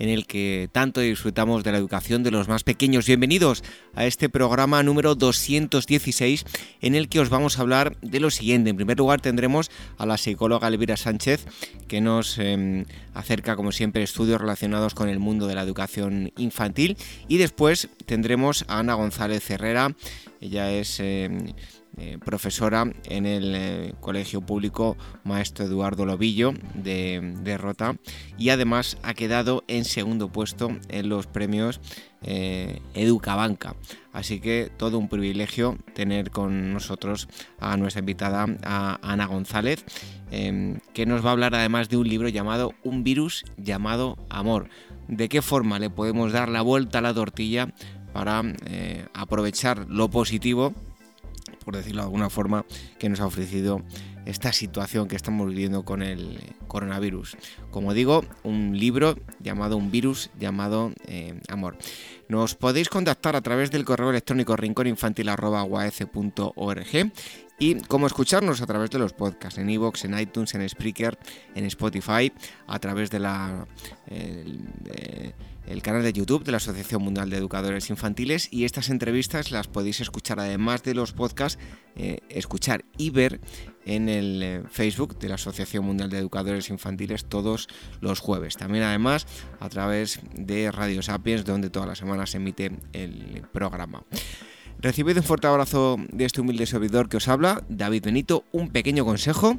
en el que tanto disfrutamos de la educación de los más pequeños. Bienvenidos a este programa número 216 en el que os vamos a hablar de lo siguiente. En primer lugar tendremos a la psicóloga Elvira Sánchez que nos em, acerca como siempre estudios relacionados con el mundo de la educación infantil y después tendremos a Ana González Herrera. Ella es... Em, eh, profesora en el eh, Colegio Público Maestro Eduardo Lobillo de, Rota y además ha quedado en segundo puesto en los premios eh, Educabanca. Así que todo un privilegio tener con nosotros a nuestra invitada, Ana González, em, que nos va a hablar además de un libro llamado Un virus llamado Amor. ¿De qué forma le podemos dar la vuelta a la tortilla para aprovechar lo positivo por decirlo de alguna forma, que nos ha ofrecido esta situación que estamos viviendo con el coronavirus. Como digo, un libro llamado Un virus llamado eh, Amor. Nos podéis contactar a través del correo electrónico rincóninfantil.org y cómo escucharnos a través de los podcasts en iVoox, en iTunes, en Spreaker, en Spotify, a través de la el canal de YouTube de la Asociación Mundial de Educadores Infantiles y estas entrevistas las podéis escuchar además de los podcasts, eh, escuchar y ver en el eh, Facebook de la Asociación Mundial de Educadores Infantiles todos los jueves. También además a través de Radio Sapiens donde todas las semanas se emite el programa. Recibid un fuerte abrazo de este humilde servidor que os habla, David Benito, un pequeño consejo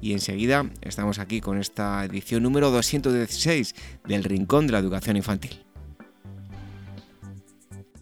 y enseguida estamos aquí con esta edición número 216 del Rincón de la Educación Infantil.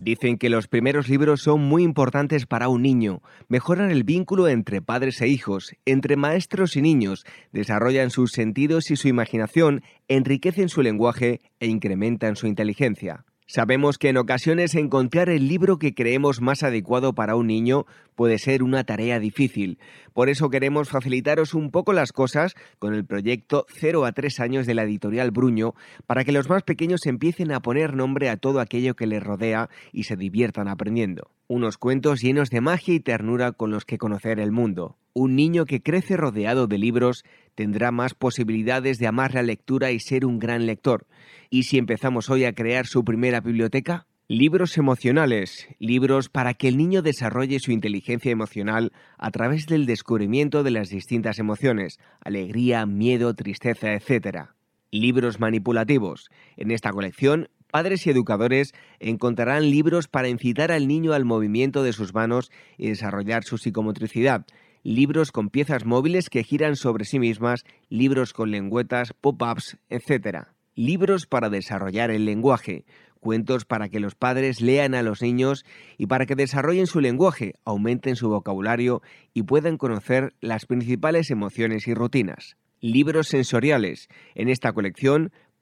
Dicen que los primeros libros son muy importantes para un niño, mejoran el vínculo entre padres e hijos, entre maestros y niños, desarrollan sus sentidos y su imaginación, enriquecen su lenguaje e incrementan su inteligencia. Sabemos que en ocasiones encontrar el libro que creemos más adecuado para un niño puede ser una tarea difícil. Por eso queremos facilitaros un poco las cosas con el proyecto 0 a 3 años de la editorial Bruño para que los más pequeños empiecen a poner nombre a todo aquello que les rodea y se diviertan aprendiendo. Unos cuentos llenos de magia y ternura con los que conocer el mundo. Un niño que crece rodeado de libros tendrá más posibilidades de amar la lectura y ser un gran lector. ¿Y si empezamos hoy a crear su primera biblioteca? Libros emocionales, libros para que el niño desarrolle su inteligencia emocional a través del descubrimiento de las distintas emociones, alegría, miedo, tristeza, etc. Libros manipulativos. En esta colección, padres y educadores encontrarán libros para incitar al niño al movimiento de sus manos y desarrollar su psicomotricidad, libros con piezas móviles que giran sobre sí mismas, libros con lengüetas, pop-ups, etc libros para desarrollar el lenguaje, cuentos para que los padres lean a los niños y para que desarrollen su lenguaje, aumenten su vocabulario y puedan conocer las principales emociones y rutinas. Libros sensoriales. En esta colección,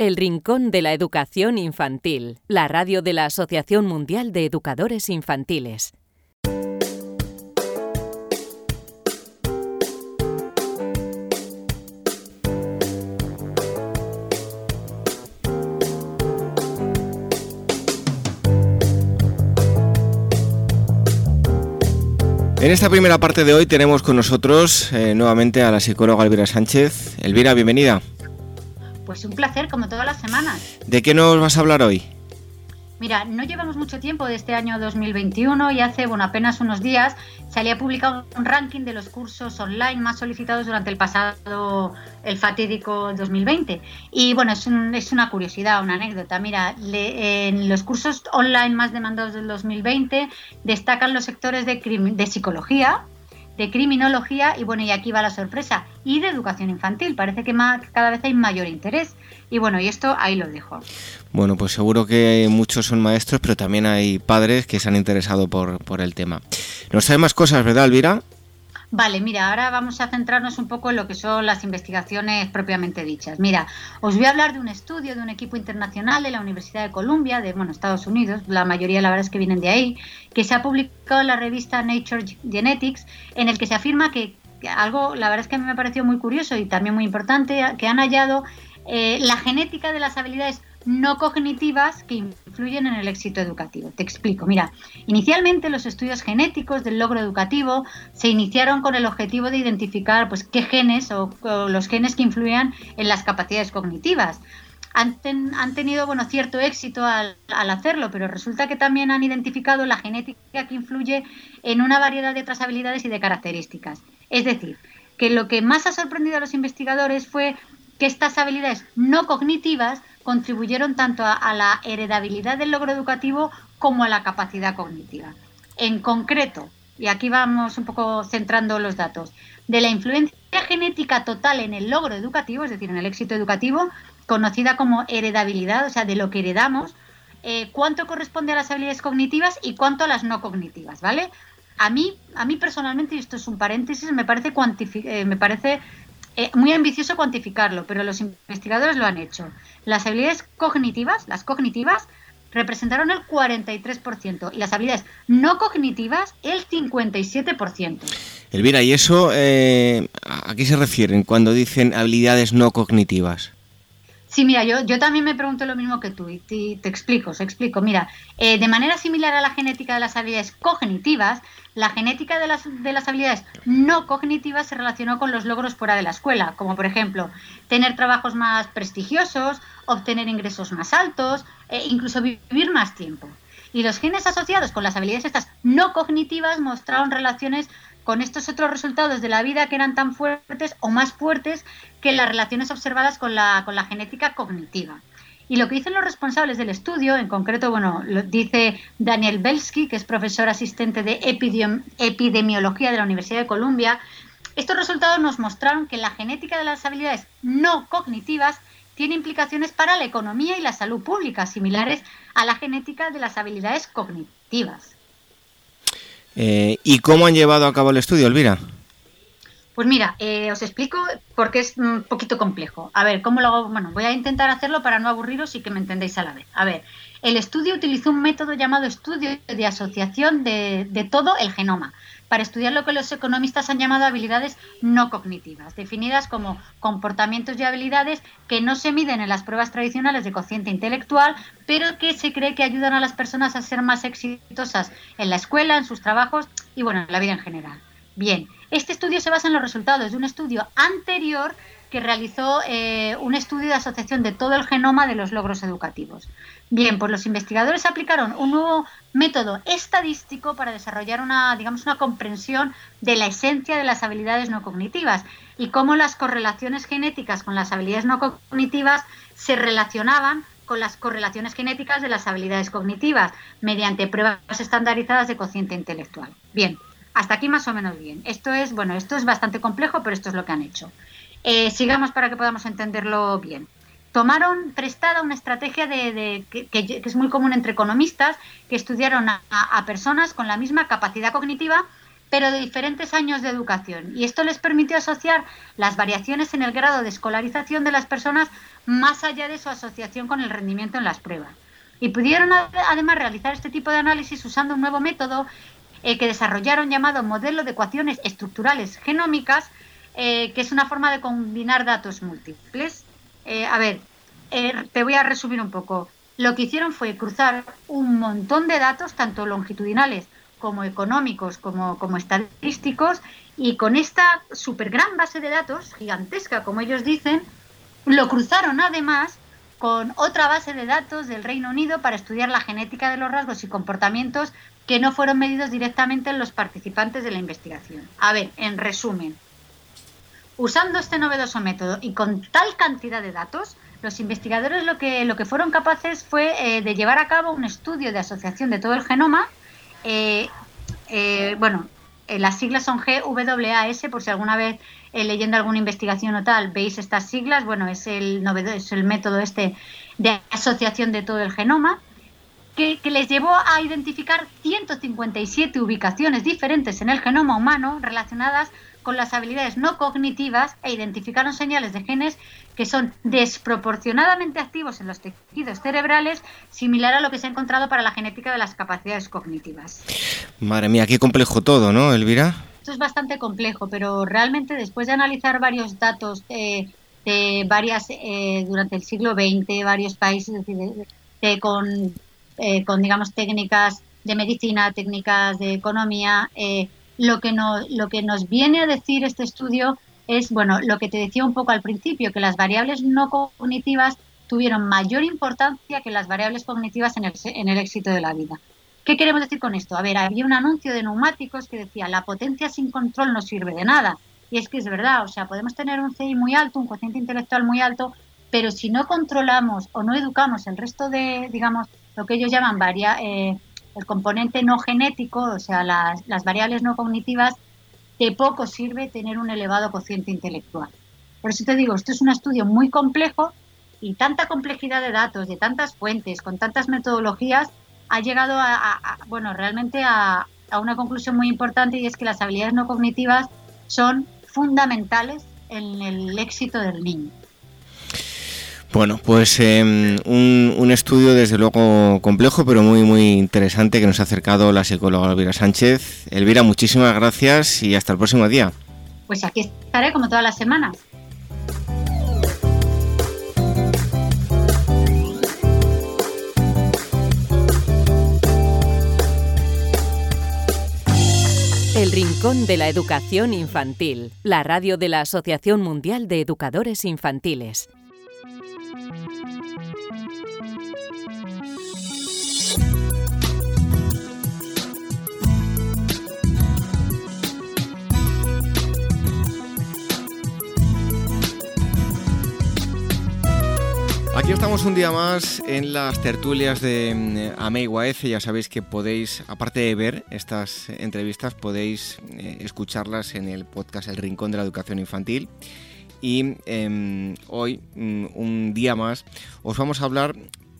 El Rincón de la Educación Infantil, la radio de la Asociación Mundial de Educadores Infantiles. En esta primera parte de hoy tenemos con nosotros eh, nuevamente a la psicóloga Elvira Sánchez. Elvira, bienvenida. Pues un placer, como todas las semanas. ¿De qué nos vas a hablar hoy? Mira, no llevamos mucho tiempo de este año 2021 y hace, bueno, apenas unos días se había publicado un ranking de los cursos online más solicitados durante el pasado, el fatídico 2020. Y bueno, es, es una curiosidad, una anécdota. Mira, en los cursos online más demandados del 2020 destacan los sectores de, de psicología, de criminología y bueno, y aquí va la sorpresa, y de educación infantil. Parece que cada vez hay mayor interés. Y bueno, y esto ahí lo dejo. Bueno, pues seguro que muchos son maestros, pero también hay padres que se han interesado por, por el tema. ¿Nos sabe más cosas, verdad, Elvira? Vale, mira, ahora vamos a centrarnos un poco en lo que son las investigaciones propiamente dichas. Mira, os voy a hablar de un estudio de un equipo internacional de la Universidad de Columbia, de bueno, Estados Unidos, la mayoría la verdad es que vienen de ahí, que se ha publicado en la revista Nature Genetics, en el que se afirma que, algo, la verdad es que a mí me pareció muy curioso y también muy importante, que han hallado eh, la genética de las habilidades no cognitivas que influyen en el éxito educativo. Te explico. Mira, inicialmente los estudios genéticos del logro educativo se iniciaron con el objetivo de identificar pues, qué genes o, los genes que influían en las capacidades cognitivas. Han, tenido bueno, cierto éxito al, hacerlo, pero resulta que también han identificado la genética que influye en una variedad de otras habilidades y de características. Es decir, que lo que más ha sorprendido a los investigadores fue que estas habilidades no cognitivas contribuyeron tanto a, la heredabilidad del logro educativo como a la capacidad cognitiva. En concreto, y aquí vamos un poco centrando los datos, de la influencia genética total en el logro educativo, es decir, en el éxito educativo, conocida como heredabilidad, o sea, de lo que heredamos, eh, cuánto corresponde a las habilidades cognitivas y cuánto a las no cognitivas, ¿vale? A mí, a mí personalmente, y esto es un paréntesis, me parece, eh, me parece eh, muy ambicioso cuantificarlo, pero los investigadores lo han hecho. Las habilidades cognitivas, las cognitivas, representaron el 43% y las habilidades no cognitivas el 57%. Elvira, ¿y eso eh, a qué se refieren cuando dicen habilidades no cognitivas? Sí, mira, yo, yo también me pregunto lo mismo que tú y te, explico, te explico. Mira, eh, de manera similar a la genética de las habilidades cognitivas, la genética de las, de las habilidades no cognitivas se relacionó con los logros fuera de la escuela, como por ejemplo tener trabajos más prestigiosos, obtener ingresos más altos, e incluso vivir más tiempo. Y los genes asociados con las habilidades estas no cognitivas mostraron relaciones con estos otros resultados de la vida que eran tan fuertes o más fuertes que las relaciones observadas con la, con la genética cognitiva. Y lo que dicen los responsables del estudio, en concreto, bueno, lo dice Daniel Belsky, que es profesor asistente de epidemiología de la Universidad de Columbia, estos resultados nos mostraron que la genética de las habilidades no cognitivas tiene implicaciones para la economía y la salud pública, similares a la genética de las habilidades cognitivas. Eh, ¿Y cómo han llevado a cabo el estudio, Elvira? Pues mira, eh, os explico porque es un poquito complejo. A ver, ¿cómo lo hago? Bueno, voy a intentar hacerlo para no aburriros y que me entendéis a la vez. A ver, el estudio utilizó un método llamado estudio de asociación de, de todo el genoma para estudiar lo que los economistas han llamado habilidades no cognitivas, definidas como comportamientos y habilidades que no se miden en las pruebas tradicionales de cociente intelectual, pero que se cree que ayudan a las personas a ser más exitosas en la escuela, en sus trabajos y bueno, en la vida en general. Bien, este estudio se basa en los resultados de un estudio anterior que realizó eh, un estudio de asociación de todo el genoma de los logros educativos. Bien, pues los investigadores aplicaron un nuevo método estadístico para desarrollar una, digamos, una comprensión de la esencia de las habilidades no cognitivas y cómo las correlaciones genéticas con las habilidades no cognitivas se relacionaban con las correlaciones genéticas de las habilidades cognitivas mediante pruebas estandarizadas de cociente intelectual. Bien, hasta aquí más o menos bien. Esto es, bueno, esto es bastante complejo, pero esto es lo que han hecho. Eh, sigamos para que podamos entenderlo bien. Tomaron prestada una estrategia de, que, es muy común entre economistas, que estudiaron a, personas con la misma capacidad cognitiva, pero de diferentes años de educación. Y esto les permitió asociar las variaciones en el grado de escolarización de las personas más allá de su asociación con el rendimiento en las pruebas. Y pudieron además realizar este tipo de análisis usando un nuevo método eh, que desarrollaron llamado modelo de ecuaciones estructurales genómicas, eh, que es una forma de combinar datos múltiples. Eh, a ver, te voy a resumir un poco. Lo que hicieron fue cruzar un montón de datos, tanto longitudinales como económicos, como, como estadísticos, y con esta super gran base de datos, gigantesca como ellos dicen, lo cruzaron además con otra base de datos del Reino Unido para estudiar la genética de los rasgos y comportamientos que no fueron medidos directamente en los participantes de la investigación. A ver, en resumen, usando este novedoso método y con tal cantidad de datos, los investigadores lo que, lo que fueron capaces fue eh, de llevar a cabo un estudio de asociación de todo el genoma, eh, eh, bueno, las siglas son GWAS, por si alguna vez leyendo alguna investigación o tal veis estas siglas, bueno, es el, es el método este de asociación de todo el genoma, que, les llevó a identificar 157 ubicaciones diferentes en el genoma humano relacionadas con las habilidades no cognitivas e identificaron señales de genes que son desproporcionadamente activos en los tejidos cerebrales, similar a lo que se ha encontrado para la genética de las capacidades cognitivas. Madre mía, qué complejo todo, ¿no, Elvira? Esto es bastante complejo, pero realmente después de analizar varios datos de varias eh, durante el siglo XX, varios países con, eh, con digamos técnicas de medicina, técnicas de economía, eh, lo que, nos, lo que nos viene a decir este estudio es, bueno, lo que te decía un poco al principio, que las variables no cognitivas tuvieron mayor importancia que las variables cognitivas en el, en el éxito de la vida. ¿Qué queremos decir con esto? A ver, había un anuncio de neumáticos que decía, la potencia sin control no sirve de nada. Y es que es verdad, o sea, podemos tener un CI muy alto, un cociente intelectual muy alto, pero si no controlamos o no educamos el resto de, digamos, lo que ellos llaman varia, eh, el componente no genético, o sea, las, variables no cognitivas, de poco sirve tener un elevado cociente intelectual. Por eso te digo, esto es un estudio muy complejo y tanta complejidad de datos, de tantas fuentes, con tantas metodologías, ha llegado a, bueno, realmente a, una conclusión muy importante y es que las habilidades no cognitivas son fundamentales en el éxito del niño. Bueno, pues em, un, estudio desde luego complejo, pero muy muy interesante que nos ha acercado la psicóloga Elvira Sánchez. Elvira, muchísimas gracias y hasta el próximo día. Pues aquí estaré como todas las semanas. El Rincón de la Educación Infantil, la radio de la Asociación Mundial de Educadores Infantiles. Aquí estamos un día más en las tertulias de mm, Amei Ya sabéis que podéis, aparte de ver estas entrevistas, podéis eh, escucharlas en el podcast El Rincón de la Educación Infantil. Y em, hoy, mm, un día más, os vamos a hablar,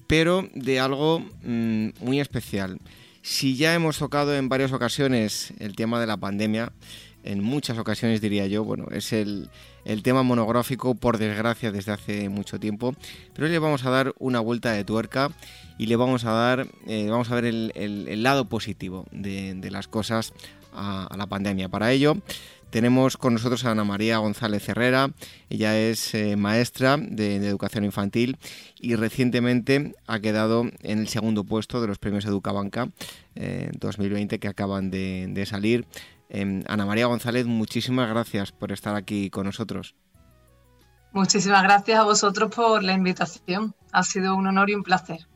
pero de algo mm, muy especial. Si ya hemos tocado en varias ocasiones el tema de la pandemia, en muchas ocasiones diría yo, bueno, es el, tema monográfico por desgracia desde hace mucho tiempo, pero hoy le vamos a dar una vuelta de tuerca y le vamos a dar, eh, vamos a ver el, lado positivo de, las cosas a, la pandemia. Para ello tenemos con nosotros a Ana María González Herrera, ella es eh, maestra de, educación infantil y recientemente ha quedado en el segundo puesto de los premios Educabanca 2020 eh, que acaban de salir. Em, Ana María González, muchísimas gracias por estar aquí con nosotros. Muchísimas gracias a vosotros por la invitación. Ha sido un honor y un placer.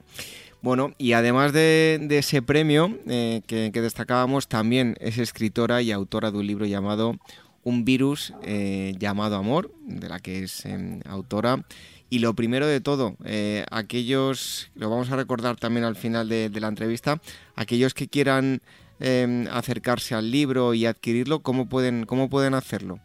Bueno, y además de, ese premio eh, que, destacábamos, también es escritora y autora de un libro llamado Un virus eh, llamado amor, de la que es em, autora. Y lo primero de todo, eh, aquellos, lo vamos a recordar también al final de la entrevista, aquellos que quieran Em, acercarse al libro y adquirirlo, ¿cómo pueden, cómo pueden hacerlo?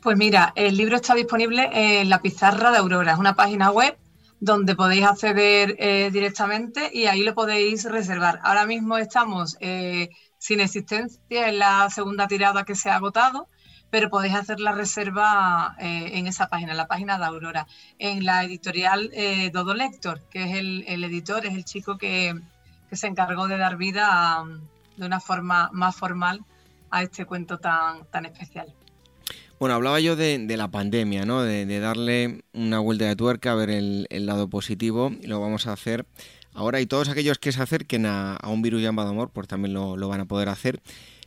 Pues mira, el libro está disponible en la pizarra de Aurora, es una página web donde podéis acceder eh, directamente y ahí lo podéis reservar. Ahora mismo estamos eh, sin existencia en la segunda tirada que se ha agotado, pero podéis hacer la reserva eh, en esa página, la página de Aurora, en la editorial eh, Dodo Lector, que es el, editor, es el chico que, se encargó de dar vida de una forma más formal a este cuento tan, tan especial. Bueno, hablaba yo de, la pandemia, ¿no? De, darle una vuelta de tuerca, a ver el, lado positivo, y lo vamos a hacer ahora. Y todos aquellos que se acerquen a, un virus llamado amor, pues también lo van a poder hacer.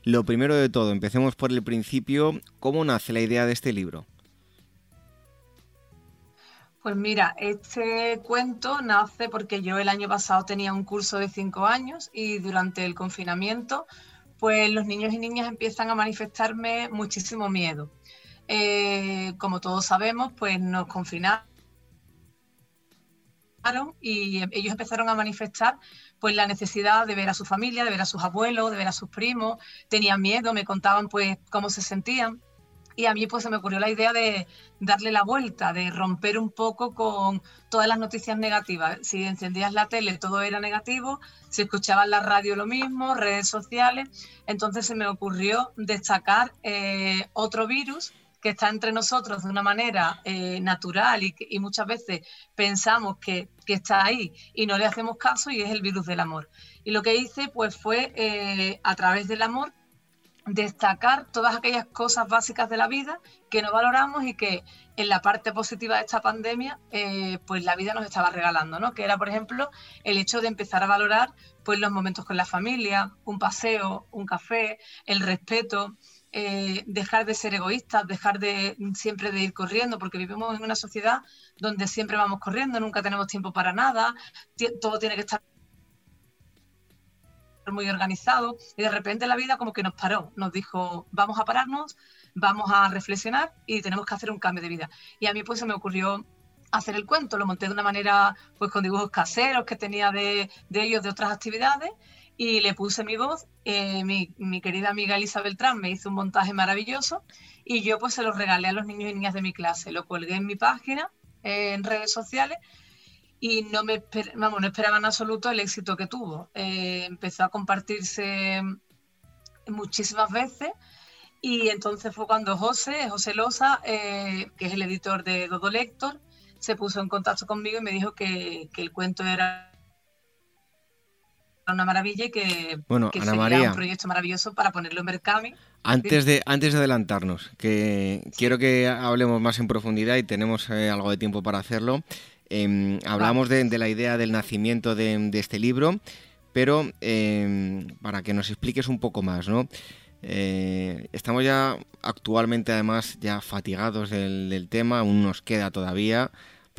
Lo primero de todo, empecemos por el principio. ¿Cómo nace la idea de este libro? Pues mira, este cuento nace porque yo el año pasado tenía un curso de cinco años y durante el confinamiento, pues los niños y niñas empiezan a manifestarme muchísimo miedo. Eh, como todos sabemos, pues nos confinamos y ellos empezaron a manifestar pues la necesidad de ver a su familia, de ver a sus abuelos, de ver a sus primos, tenían miedo, me contaban pues cómo se sentían y a mí pues se me ocurrió la idea de darle la vuelta, de romper un poco con todas las noticias negativas. Si encendías la tele todo era negativo, si escuchabas la radio lo mismo, redes sociales. Entonces se me ocurrió destacar eh, otro virus que está entre nosotros de una manera eh, natural y, muchas veces pensamos que, está ahí y no le hacemos caso y es el virus del amor. Y lo que hice pues fue eh, a través del amor destacar todas aquellas cosas básicas de la vida que no valoramos y que en la parte positiva de esta pandemia eh, pues la vida nos estaba regalando, ¿no? Que era, por ejemplo, el hecho de empezar a valorar pues los momentos con la familia, un paseo, un café, el respeto, eh, dejar de ser egoístas, dejar de siempre de ir corriendo, porque vivimos en una sociedad donde siempre vamos corriendo, nunca tenemos tiempo para nada, todo tiene que estar muy organizado y de repente la vida como que nos paró, nos dijo, vamos a pararnos, vamos a reflexionar y tenemos que hacer un cambio de vida. Y a mí pues se me ocurrió hacer el cuento, lo monté de una manera pues con dibujos caseros que tenía de, ellos de otras actividades y le puse mi voz. Eh, mi, mi, querida amiga Elisa Beltrán me hizo un montaje maravilloso y yo pues se lo regalé a los niños y niñas de mi clase, lo colgué en mi página, en redes sociales y no me vamos, no esperaba en absoluto el éxito que tuvo. Eh, empezó a compartirse muchísimas veces y entonces fue cuando José, José Loza, eh, que es el editor de Dodo Lector, se puso en contacto conmigo y me dijo que, el cuento era una maravilla y que, bueno, que Ana María, un proyecto maravilloso para ponerlo en Mercami. Antes de, antes de adelantarnos, que quiero que hablemos más en profundidad y tenemos eh, algo de tiempo para hacerlo. Em, hablamos de, la idea del nacimiento de, este libro, pero em, para que nos expliques un poco más, ¿no? Eh, estamos ya actualmente además ya fatigados del, tema, aún nos queda todavía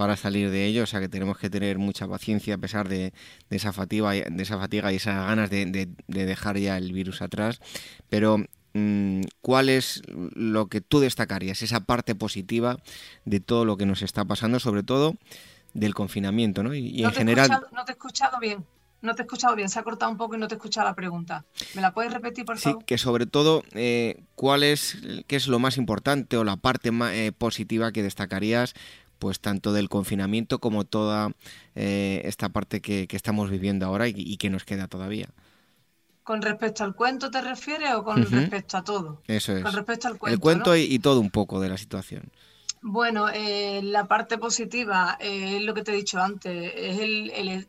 para salir de ello, o sea que tenemos que tener mucha paciencia a pesar de, esa, fatiga, de esa fatiga y esas ganas de, dejar ya el virus atrás. Pero mm, ¿cuál es lo que tú destacarías, esa parte positiva de todo lo que nos está pasando, sobre todo del confinamiento, ¿no? Y, en general... no te he escuchado bien. No te he escuchado bien, se ha cortado un poco y no te he escuchado la pregunta. ¿Me la puedes repetir, por favor? Sí, que sobre todo, eh, ¿cuál es, qué es lo más importante o la parte más, eh, positiva que destacarías, pues tanto del confinamiento como toda eh, esta parte que, estamos viviendo ahora y, que nos queda todavía? ¿Con respecto al cuento te refieres o con respecto a todo? Eso es. Con respecto al cuento. El cuento y, todo un poco de la situación. Bueno, eh, la parte positiva eh, es lo que te he dicho antes, es el,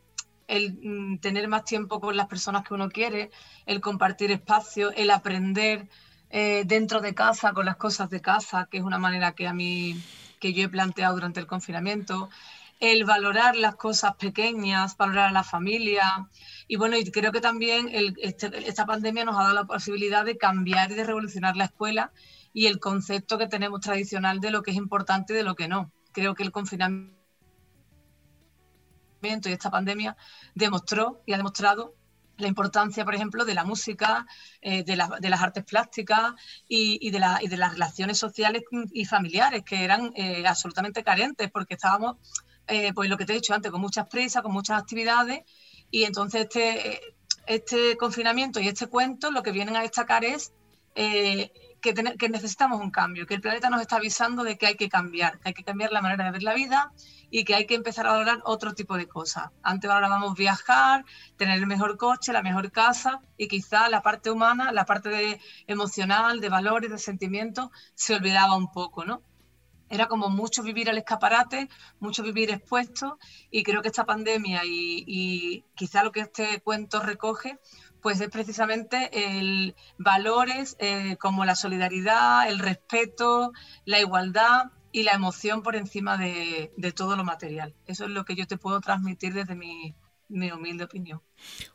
mm, tener más tiempo con las personas que uno quiere, el compartir espacio, el aprender eh, dentro de casa con las cosas de casa, que es una manera que a mí, que yo he planteado durante el confinamiento, el valorar las cosas pequeñas, valorar a la familia. Y bueno, y creo que también este, esta pandemia nos ha dado la posibilidad de cambiar y de revolucionar la escuela y el concepto que tenemos tradicional de lo que es importante y de lo que no. Creo que el confinamiento y esta pandemia demostró y ha demostrado la importancia, por ejemplo, de la música, eh, de, las artes plásticas y, de las relaciones sociales y familiares, que eran eh, absolutamente carentes, porque estábamos, eh, pues lo que te he dicho antes, con muchas prisas, con muchas actividades, y entonces este, este confinamiento y este cuento lo que vienen a destacar es que, necesitamos un cambio, que el planeta nos está avisando de que hay que cambiar, que hay que cambiar la manera de ver la vida y que hay que empezar a valorar otro tipo de cosas. Antes valorábamos viajar, tener el mejor coche, la mejor casa y quizá la parte humana, la parte de, emocional, de valores, de sentimientos, se olvidaba un poco, ¿no? Era como mucho vivir al escaparate, mucho vivir expuesto y creo que esta pandemia y, y quizá lo que este cuento recoge pues es precisamente el valores eh, como la solidaridad, el respeto, la igualdad y la emoción por encima de, todo lo material. Eso es lo que yo te puedo transmitir desde mi, humilde opinión.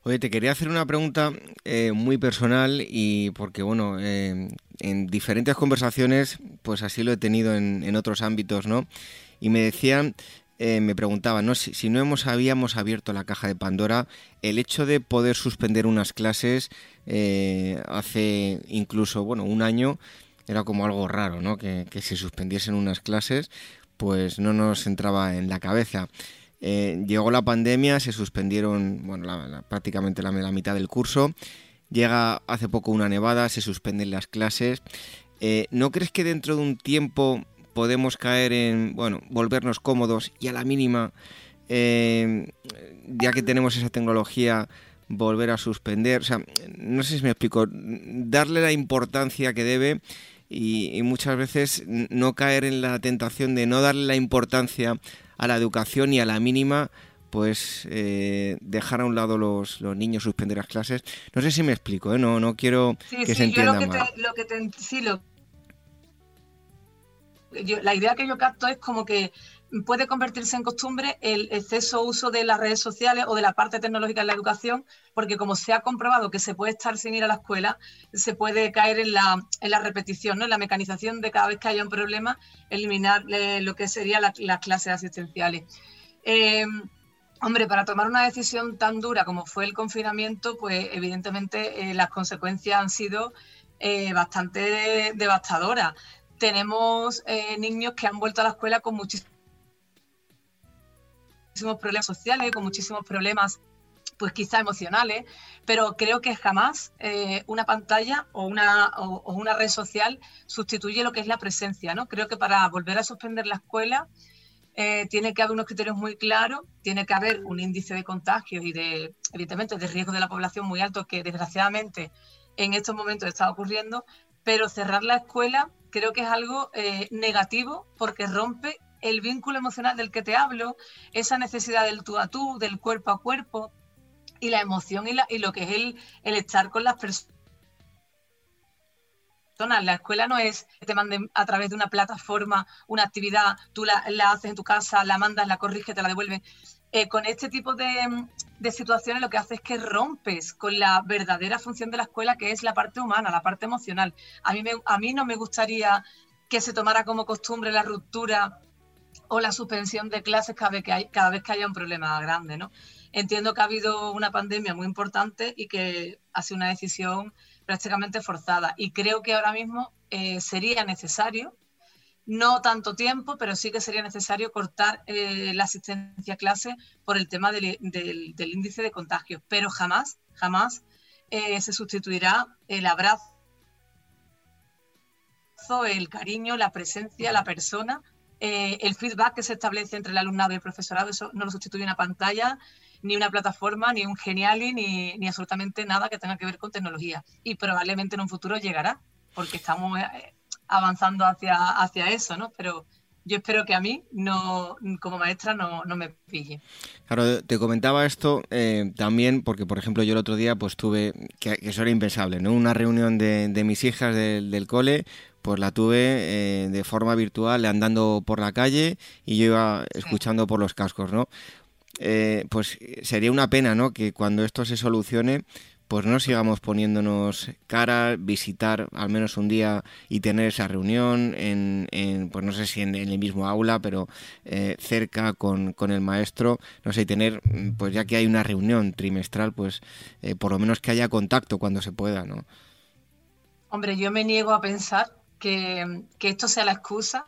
Oye, te quería hacer una pregunta eh, muy personal y porque, bueno, eh, en diferentes conversaciones, pues así lo he tenido en, en otros ámbitos, ¿no? Y me decían eh, me preguntaba, ¿no? Si, no hemos, habíamos abierto la caja de Pandora, el hecho de poder suspender unas clases eh, hace incluso, bueno, un año, era como algo raro, ¿no? Que, se suspendiesen unas clases, pues no nos entraba en la cabeza. Eh, llegó la pandemia, se suspendieron bueno, prácticamente la, mitad del curso. Llega hace poco una nevada, se suspenden las clases. Eh, ¿No crees que dentro de un tiempo podemos caer en, bueno, volvernos cómodos y a la mínima, ya que tenemos esa tecnología, volver a suspender? O sea, no sé si me explico, darle la importancia que debe y, muchas veces no caer en la tentación de no darle la importancia a la educación y a la mínima pues eh, dejar a un lado los, los, niños, suspender las clases. No sé si me explico, ¿eh? no, no quiero que se entienda lo que mal. lo que sí, lo, la idea que yo capto es como que puede convertirse en costumbre el exceso uso de las redes sociales o de la parte tecnológica en la educación, porque como se ha comprobado que se puede estar sin ir a la escuela, se puede caer en la, en la repetición, en la mecanización de cada vez que haya un problema, eliminar eh, lo que serían las clases asistenciales. Eh, hombre, para tomar una decisión tan dura como fue el confinamiento, pues evidentemente eh, las consecuencias han sido bastante devastadoras. Tenemos niños que han vuelto a la escuela con muchísimos problemas sociales, con muchísimos problemas pues quizá emocionales, pero creo que jamás eh, una pantalla o una, o, una red social sustituye lo que es la presencia, ¿no? Creo que para volver a suspender la escuela eh, tiene que haber unos criterios muy claros, tiene que haber un índice de contagios y de, evidentemente, de riesgo de la población muy alto que desgraciadamente en estos momentos está ocurriendo, pero cerrar la escuela creo que es algo eh, negativo porque rompe el vínculo emocional del que te hablo, esa necesidad del tú a tú, del cuerpo a cuerpo, y la emoción y, la, y lo que es el, el estar con las personas. La escuela no es que te manden a través de una plataforma una actividad, tú la, haces en tu casa, la mandas, la corriges, te la devuelven. Eh, con este tipo de, situaciones lo que hace es que rompes con la verdadera función de la escuela, que es la parte humana, la parte emocional. A mí, no me gustaría que se tomara como costumbre la ruptura o la suspensión de clases cada vez que, hay, cada vez que haya un problema grande, ¿no? Entiendo que ha habido una pandemia muy importante y que ha sido una decisión prácticamente forzada. Y creo que ahora mismo eh, sería necesario, no tanto tiempo, pero sí que sería necesario cortar eh, la asistencia a clase por el tema del, índice de contagios. Pero jamás, jamás eh, se sustituirá el abrazo, el cariño, la presencia, la persona eh, el feedback que se establece entre el alumnado y el profesorado, eso no lo sustituye una pantalla, ni una plataforma, ni un Geniali, ni, ni, absolutamente nada que tenga que ver con tecnología. Y probablemente en un futuro llegará, porque estamos avanzando hacia, hacia eso, ¿no? Pero yo espero que a mí, no, como maestra, no, no me pille. Claro, te comentaba esto eh, también porque, por ejemplo, yo el otro día pues tuve, que, eso era impensable, ¿no? Una reunión de, de mis hijas del, del cole, pues la tuve eh, de forma virtual andando por la calle y yo iba escuchando por los cascos, ¿no? Eh, pues sería una pena, ¿no? Que cuando esto se solucione, pues no sigamos poniéndonos cara, visitar al menos un día y tener esa reunión en, pues no sé si en, el mismo aula, pero eh, cerca con, con, el maestro, no sé, tener, pues ya que hay una reunión trimestral, pues por lo menos que haya contacto cuando se pueda, ¿no? Hombre, yo me niego a pensar que, esto sea la excusa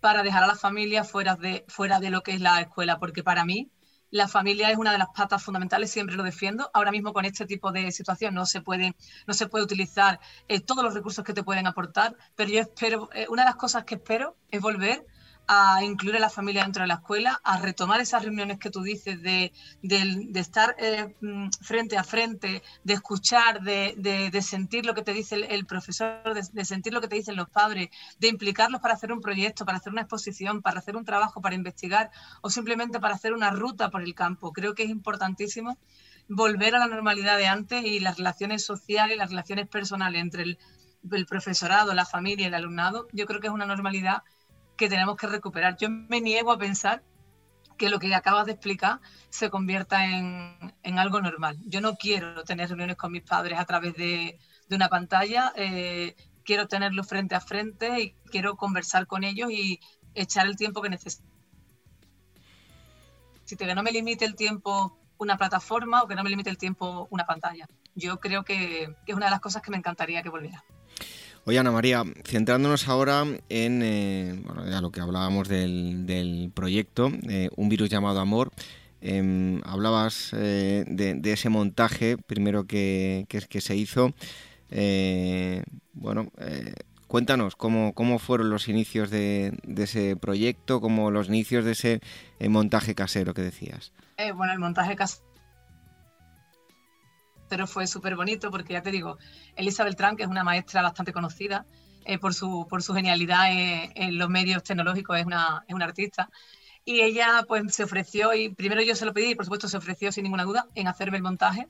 para dejar a la familia fuera de, fuera de lo que es la escuela, porque para mí la familia es una de las patas fundamentales, siempre lo defiendo. Ahora mismo con este tipo de situación no se puede, no se puede utilizar eh, todos los recursos que te pueden aportar, pero yo espero, eh, una de las cosas que espero es volver a incluir a la familia dentro de la escuela, a retomar esas reuniones que tú dices de, estar eh, mm, frente a frente, de escuchar, de, sentir lo que te dice el, profesor, de, sentir lo que te dicen los padres, de implicarlos para hacer un proyecto, para hacer una exposición, para hacer un trabajo, para investigar o simplemente para hacer una ruta por el campo. Creo que es importantísimo volver a la normalidad de antes y las relaciones sociales, las relaciones personales entre el, el profesorado, la familia y el alumnado. Yo creo que es una normalidad que tenemos que recuperar. Yo me niego a pensar que lo que acabas de explicar se convierta en, algo normal. Yo no quiero tener reuniones con mis padres a través de, una pantalla, eh, quiero tenerlos frente a frente y quiero conversar con ellos y echar el tiempo que necesito. Que no me limite el tiempo una plataforma o que no me limite el tiempo una pantalla. Yo creo que es una de las cosas que me encantaría que volviera. Oye, Ana María, centrándonos ahora en eh, lo que hablábamos del, proyecto, eh, Un virus llamado amor, em, hablabas eh, de, ese montaje primero que, que, se hizo. bueno, cuéntanos cómo, cómo fueron los inicios de, ese proyecto, como los inicios de ese montaje casero que decías. bueno, el montaje casero pero fue súper bonito porque ya te digo, Elisa Beltrán, que es una maestra bastante conocida eh, por, su, por su genialidad en, los medios tecnológicos, es una, es una artista. Y ella pues se ofreció, y primero yo se lo pedí, y por supuesto se ofreció sin ninguna duda en hacerme el montaje.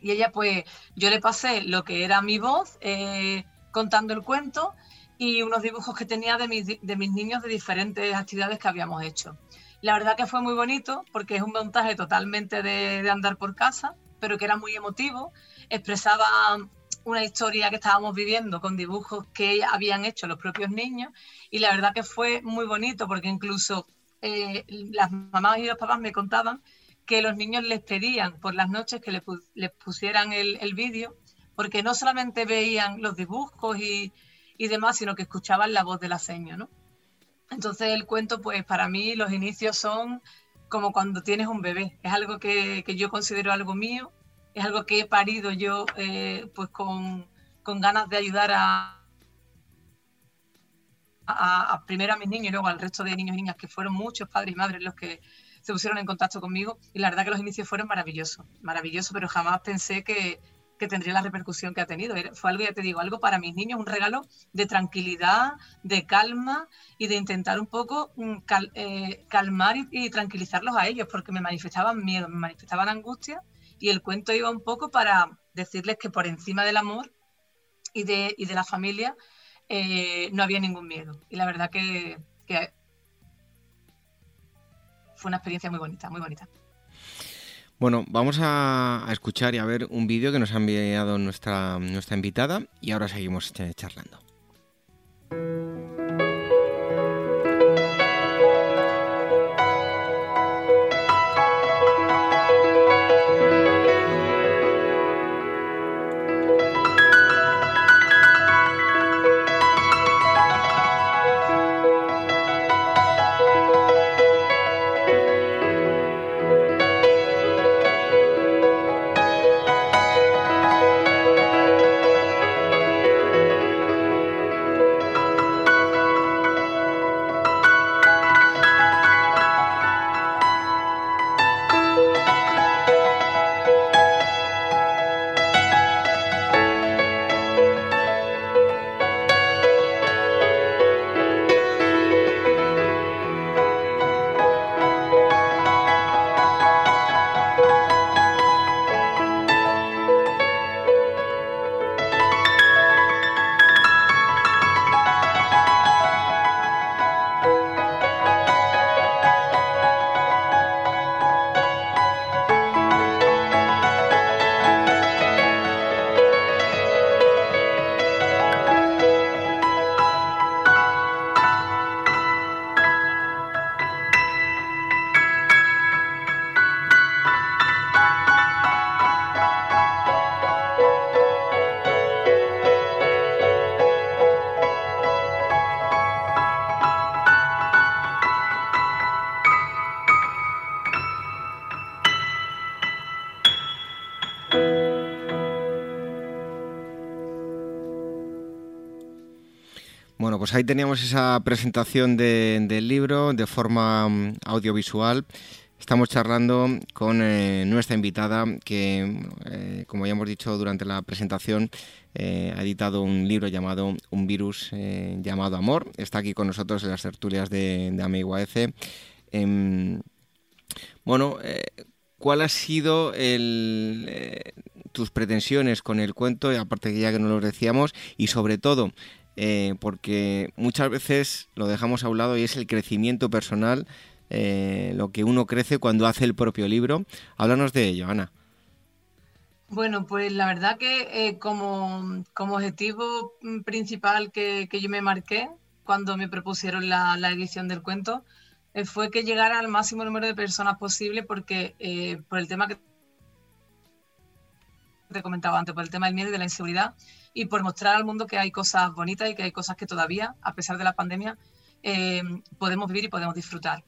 Y ella pues, yo le pasé lo que era mi voz eh, contando el cuento y unos dibujos que tenía de mis, de mis niños de diferentes actividades que habíamos hecho. La verdad que fue muy bonito porque es un montaje totalmente de, de andar por casa pero que era muy emotivo, expresaba una historia que estábamos viviendo con dibujos que habían hecho los propios niños y la verdad que fue muy bonito porque incluso eh, las mamás y los papás me contaban que los niños les pedían por las noches que les, pusieran el, vídeo porque no solamente veían los dibujos y, demás, sino que escuchaban la voz de la seña, ¿no? Entonces el cuento, pues para mí los inicios son como cuando tienes un bebé. Es algo que, yo considero algo mío, es algo que he parido yo eh, pues con, ganas de ayudar a, a, primero a mis niños y luego al resto de niños y niñas, que fueron muchos padres y madres los que se pusieron en contacto conmigo. Y la verdad que los inicios fueron maravillosos, maravillosos, pero jamás pensé que, que tendría la repercusión que ha tenido. Fue algo, ya te digo, algo para mis niños, un regalo de tranquilidad, de calma y de intentar un poco mm, eh, calmar y, tranquilizarlos a ellos, porque me manifestaban miedo, me manifestaban angustia y el cuento iba un poco para decirles que por encima del amor y de, de la familia eh, no había ningún miedo. Y la verdad que fue una experiencia muy bonita, muy bonita. Bueno, vamos a, escuchar y a ver un vídeo que nos ha enviado nuestra, nuestra invitada y ahora seguimos charlando. Pues ahí teníamos esa presentación del libro de forma mm, audiovisual. Estamos charlando con eh, nuestra invitada que, eh, como ya hemos dicho durante la presentación, eh, ha editado un libro llamado Un virus llamado Amor. Está aquí con nosotros en las tertulias de, de Amigo em, bueno, ¿cuál ha sido tus pretensiones con el cuento? Aparte que ya que no lo decíamos, y sobre todo, eh, porque muchas veces lo dejamos a un lado y es el crecimiento personal, eh, lo que uno crece cuando hace el propio libro. Háblanos de ello, Ana. Bueno, pues la verdad que eh, como, objetivo principal que, yo me marqué cuando me propusieron la, edición del cuento fue que llegara al máximo número de personas posible porque por el tema que te comentaba antes, por el tema del miedo y de la inseguridad, y por mostrar al mundo que hay cosas bonitas y que hay cosas que todavía, a pesar de la pandemia, eh, podemos vivir y podemos disfrutar.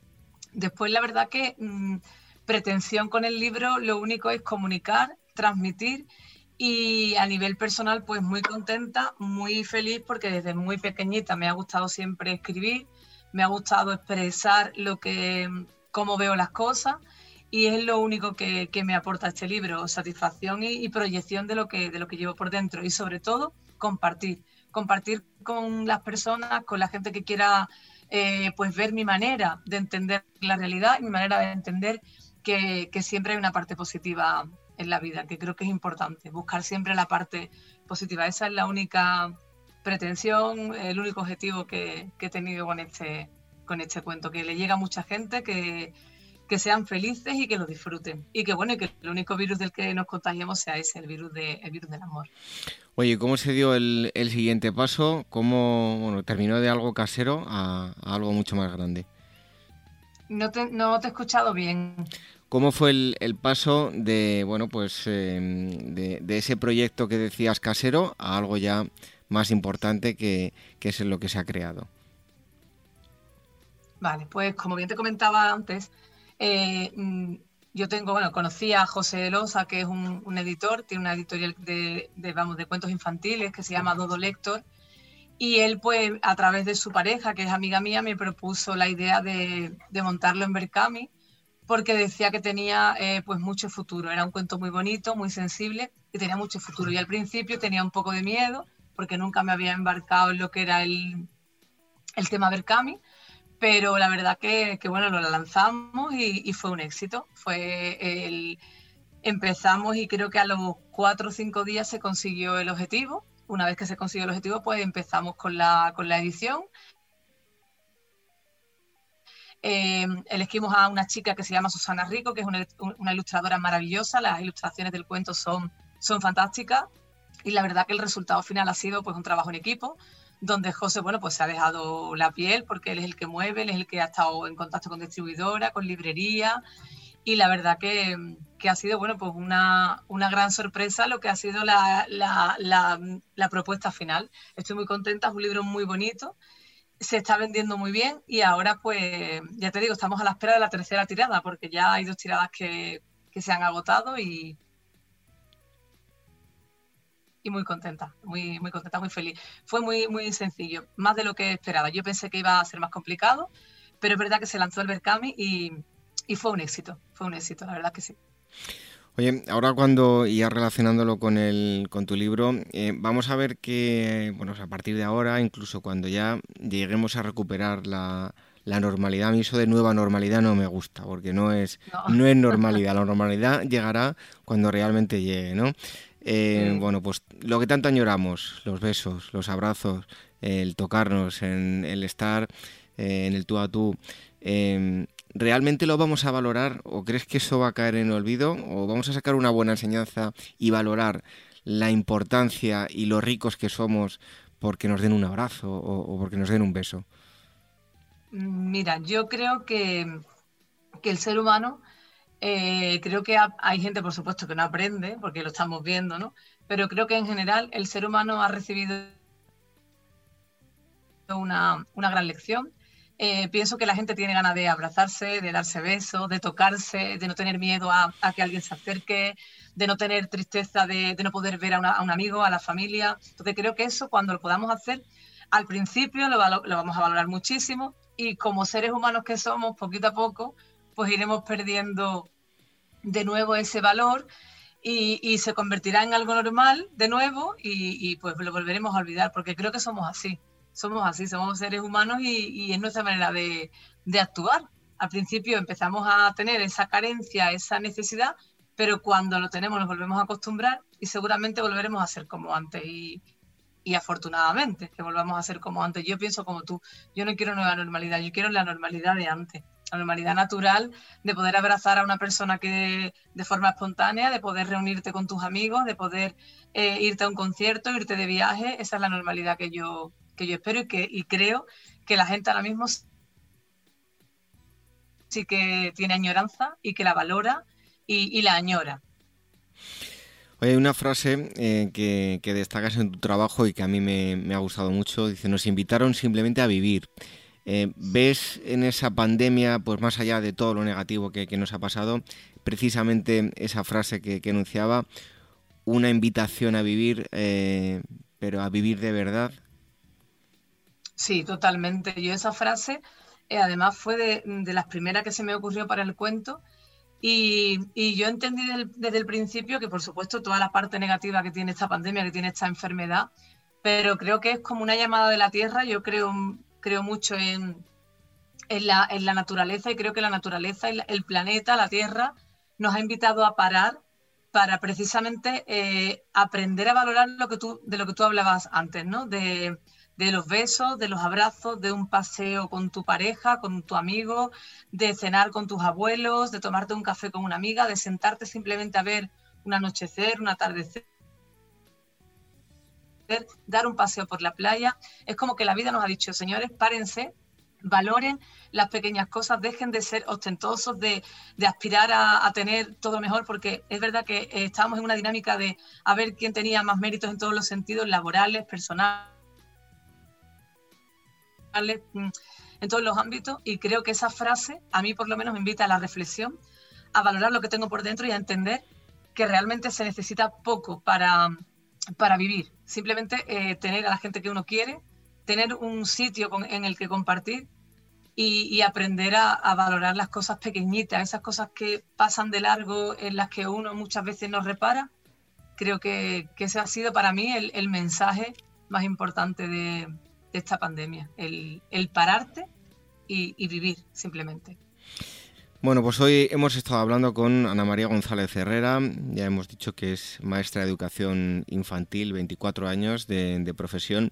Después, la verdad que mm, pretensión con el libro, lo único es comunicar, transmitir y a nivel personal, pues muy contenta, muy feliz porque desde muy pequeñita me ha gustado siempre escribir, me ha gustado expresar lo que, cómo veo las cosas y es lo único que, me aporta este libro, satisfacción y, proyección de lo, que, de lo que llevo por dentro y sobre todo compartir, compartir con las personas, con la gente que quiera eh, pues ver mi manera de entender la realidad y mi manera de entender que, que siempre hay una parte positiva en la vida, que creo que es importante, buscar siempre la parte positiva. Esa es la única pretensión, el único objetivo que, he tenido con este, con este cuento, que le llega a mucha gente, que, que sean felices y que lo disfruten. Y que bueno, que el único virus del que nos contagiamos sea ese, el virus, de, el virus del amor. Oye, ¿cómo se dio el, el siguiente paso? ¿Cómo bueno, terminó de algo casero a, algo mucho más grande? No te, no te he escuchado bien. ¿Cómo fue el, paso de, bueno, pues, em, de, ese proyecto que decías casero a algo ya más importante que, es lo que se ha creado? Vale, pues como bien te comentaba antes, eh, mm, yo tengo, bueno, conocí a José Loza, que es un, editor, tiene una editorial de, vamos, de cuentos infantiles que se llama Dodo Lector, y él, pues, a través de su pareja, que es amiga mía, me propuso la idea de, de montarlo en Berkami, porque decía que tenía eh, pues mucho futuro. Era un cuento muy bonito, muy sensible y tenía mucho futuro. Y al principio tenía un poco de miedo porque nunca me había embarcado en lo que era el, el tema Berkami, pero la verdad que, que bueno, lo lanzamos y, fue un éxito. Fue empezamos y creo que a los cuatro o cinco días se consiguió el objetivo. Una vez que se consiguió el objetivo, pues empezamos con la, con la edición eh, elegimos a una chica que se llama Susana Rico, que es una, ilustradora maravillosa. Las ilustraciones del cuento son, son fantásticas y la verdad que el resultado final ha sido pues un trabajo en equipo donde José bueno pues se ha dejado la piel porque él es el que mueve, él es el que ha estado en contacto con distribuidora, con librería y la verdad que, que ha sido bueno pues una, una, gran sorpresa lo que ha sido la, la, la, propuesta final. Estoy muy contenta, es un libro muy bonito se está vendiendo muy bien y ahora pues ya te digo, estamos a la espera de la tercera tirada porque ya hay dos tiradas que, se han agotado y, y muy contenta, muy, muy contenta, muy feliz. Fue muy, muy sencillo, más de lo que esperaba. Yo pensé que iba a ser más complicado, pero es verdad que se lanzó el Berkami y, y fue un éxito, fue un éxito, la verdad que sí. Oye, ahora cuando, ya relacionándolo con, el, con tu libro, eh, vamos a ver que, bueno, a partir de ahora, incluso cuando ya lleguemos a recuperar la, normalidad, a mí eso de nueva normalidad no me gusta, porque no es, no. es normalidad, la normalidad llegará cuando realmente llegue, ¿no? Eh, bueno, pues lo que tanto añoramos, los besos, los abrazos, el tocarnos, en, el estar eh, en el tú a tú, ¿realmente lo vamos a valorar o crees que eso va a caer en el olvido o vamos a sacar una buena enseñanza y valorar la importancia y lo ricos que somos porque nos den un abrazo o, porque nos den un beso? Mira, yo creo que, el ser humano, eh, creo que hay gente, por supuesto, que no aprende, porque lo estamos viendo, ¿no? Pero creo que en general el ser humano ha recibido una, una gran lección eh, pienso que la gente tiene ganas de abrazarse, de darse besos, de tocarse, de no tener miedo a, que alguien se acerque, de no tener tristeza de, no poder ver a, un amigo, a la familia. Entonces creo que eso cuando lo podamos hacer, al principio lo, vamos a valorar muchísimo y como seres humanos que somos, poquito a poco, pues iremos perdiendo de nuevo ese valor y, se convertirá en algo normal de nuevo y, y pues lo volveremos a olvidar, porque creo que somos así somos así, somos seres humanos y, es nuestra manera de, actuar. Al principio empezamos a tener esa carencia, esa necesidad, pero cuando lo tenemos nos volvemos a acostumbrar y seguramente volveremos a ser como antes y, afortunadamente que volvamos a ser como antes. Yo pienso como tú, yo no quiero nueva normalidad, yo quiero la normalidad de antes, normalidad natural de poder abrazar a una persona que de forma espontánea, de poder reunirte con tus amigos, de poder eh, irte a un concierto, irte de viaje, esa es la normalidad que yo, que yo espero y, que, y creo que la gente ahora mismo sí que tiene añoranza y que la valora y, la añora. hay una frase eh, que, destacas en tu trabajo y que a mí me, ha gustado mucho. Dice, nos invitaron simplemente a vivir. Eh, ¿Ves en esa pandemia, pues más allá de todo lo negativo que, nos ha pasado, precisamente esa frase que, enunciaba, una invitación a vivir, eh, pero a vivir de verdad? Sí, totalmente. Yo esa frase, además, fue de las primeras que se me ocurrió para el cuento y, yo entendí desde el, principio que, por supuesto, toda la parte negativa que tiene esta pandemia, que tiene esta enfermedad, pero creo que es como una llamada de la tierra. Yo creo, creo mucho en, en, la, en la, naturaleza y creo que la naturaleza, el, el, planeta, la tierra, nos ha invitado a parar para precisamente eh, aprender a valorar lo que tú, de lo que tú hablabas antes, ¿no? De, de los besos, de los abrazos, de un paseo con tu pareja, con tu amigo, de cenar con tus abuelos, de tomarte un café con una amiga, de sentarte simplemente a ver un anochecer, un atardecer, dar un paseo por la playa. Es como que la vida nos ha dicho, señores, párense, valoren las pequeñas cosas, dejen de ser ostentosos, de, aspirar a, a, tener todo mejor, porque es verdad que eh, estamos en una dinámica de a ver quién tenía más méritos en todos los sentidos, laborales, personales Mm, en todos los ámbitos y creo que esa frase a mí por lo menos me invita a la reflexión, a valorar lo que tengo por dentro y a entender que realmente se necesita poco para, para vivir. Simplemente eh, tener a la gente que uno quiere, tener un sitio en el que compartir y, aprender a, valorar las cosas pequeñitas, esas cosas que pasan de largo, en las que uno muchas veces no repara. Creo que, ese ha sido para mí el mensaje más importante de esta pandemia, el, pararte y, vivir simplemente. Bueno, pues hoy hemos estado hablando con Ana María González Herrera, ya hemos dicho que es maestra de educación infantil, 24 años de profesión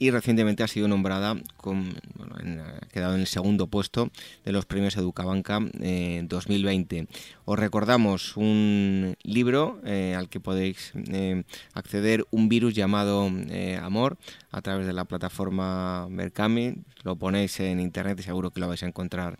y recientemente ha sido nombrada, con, ha quedado en el segundo puesto de los premios Educabanca 2020. Eh, Os recordamos un libro eh, al que podéis eh, acceder, un virus llamado Amor, a través de la plataforma Mercami. Lo ponéis en internet y seguro que lo vais a encontrar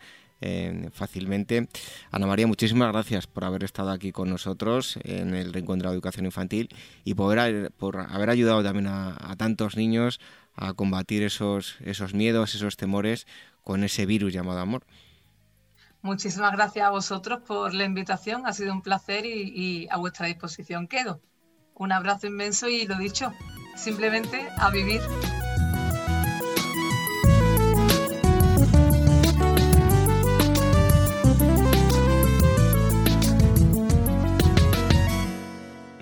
fácilamente. Ana María, muchísimas gracias por haber estado aquí con nosotros en el Rincón de la Educación Infantil y por haber, por haber ayudado también a tantos niños a combatir esos, esos miedos, esos temores con ese virus llamado amor. Muchísimas gracias a vosotros por la invitación, ha sido un placer y a vuestra disposición quedo. Un abrazo inmenso y lo dicho, simplemente a vivir.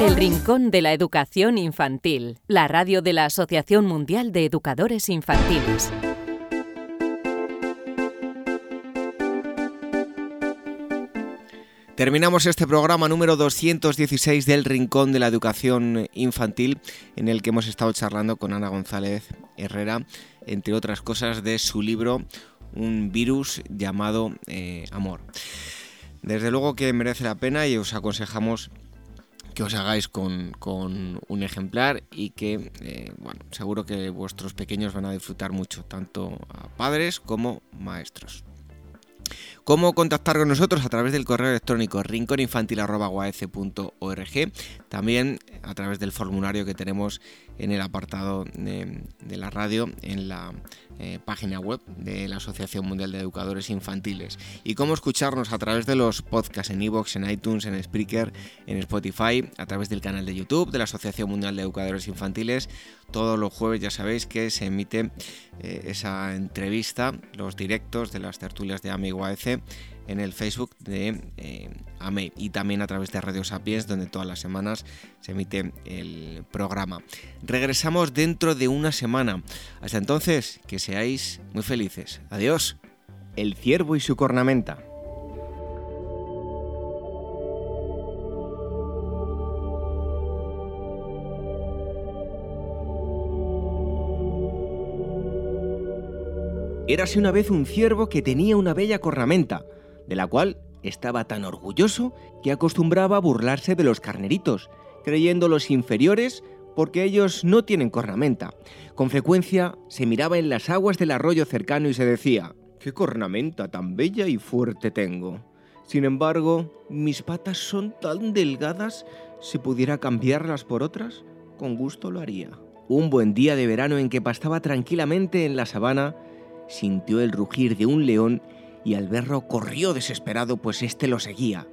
El Rincón de la Educación Infantil, la radio de la Asociación Mundial de Educadores Infantiles. Terminamos este programa número 216 del Rincón de la Educación Infantil, en el que hemos estado charlando con Ana González Herrera, entre otras cosas, de su libro Un virus llamado eh, Amor. Desde luego que merece la pena y os aconsejamos que os hagáis con, un ejemplar y que, eh, bueno, seguro que vuestros pequeños van a disfrutar mucho, tanto a padres como maestros. ¿Cómo contactar con nosotros? A través del correo electrónico rinconinfantil.org. También a través del formulario que tenemos en el apartado de, la radio en la eh, página web de la Asociación Mundial de Educadores Infantiles. Y cómo escucharnos a través de los podcasts en iVoox, en iTunes, en Spreaker, en Spotify, a través del canal de YouTube de la Asociación Mundial de Educadores Infantiles. Todos los jueves ya sabéis que se emite eh, esa entrevista, los directos de las tertulias de Amigo AEC en el Facebook de eh, AME y también a través de Radio Sapiens, donde todas las semanas se emite el programa. Regresamos dentro de una semana. Hasta entonces, que seáis muy felices. Adiós. El ciervo y su cornamenta. Érase una vez un ciervo que tenía una bella cornamenta de la cual estaba tan orgulloso que acostumbraba a burlarse de los carneritos, creyéndolos inferiores porque ellos no tienen cornamenta. Con frecuencia se miraba en las aguas del arroyo cercano y se decía, ¿qué cornamenta tan bella y fuerte tengo? Sin embargo, mis patas son tan delgadas, si pudiera cambiarlas por otras, con gusto lo haría. Un buen día de verano en que pastaba tranquilamente en la sabana, sintió el rugir de un león y al verlo corrió desesperado pues éste lo seguía.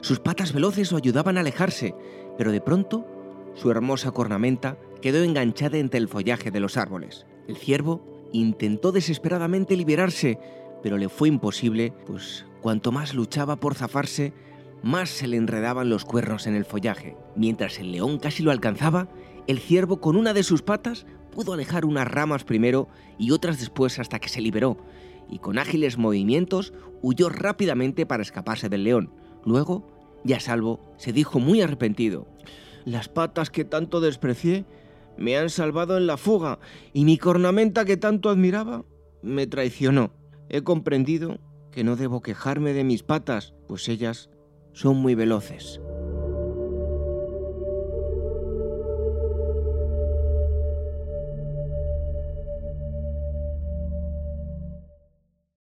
Sus patas veloces lo ayudaban a alejarse, pero de pronto su hermosa cornamenta quedó enganchada entre el follaje de los árboles. El ciervo intentó desesperadamente liberarse, pero le fue imposible, pues cuanto más luchaba por zafarse, más se le enredaban los cuernos en el follaje. Mientras el león casi lo alcanzaba, el ciervo con una de sus patas pudo alejar unas ramas primero y otras después hasta que se liberó, y con ágiles movimientos huyó rápidamente para escaparse del león. Luego, ya salvo, se dijo muy arrepentido. Las patas que tanto desprecié me han salvado en la fuga y mi cornamenta que tanto admiraba me traicionó. He comprendido que no debo quejarme de mis patas, pues ellas son muy veloces.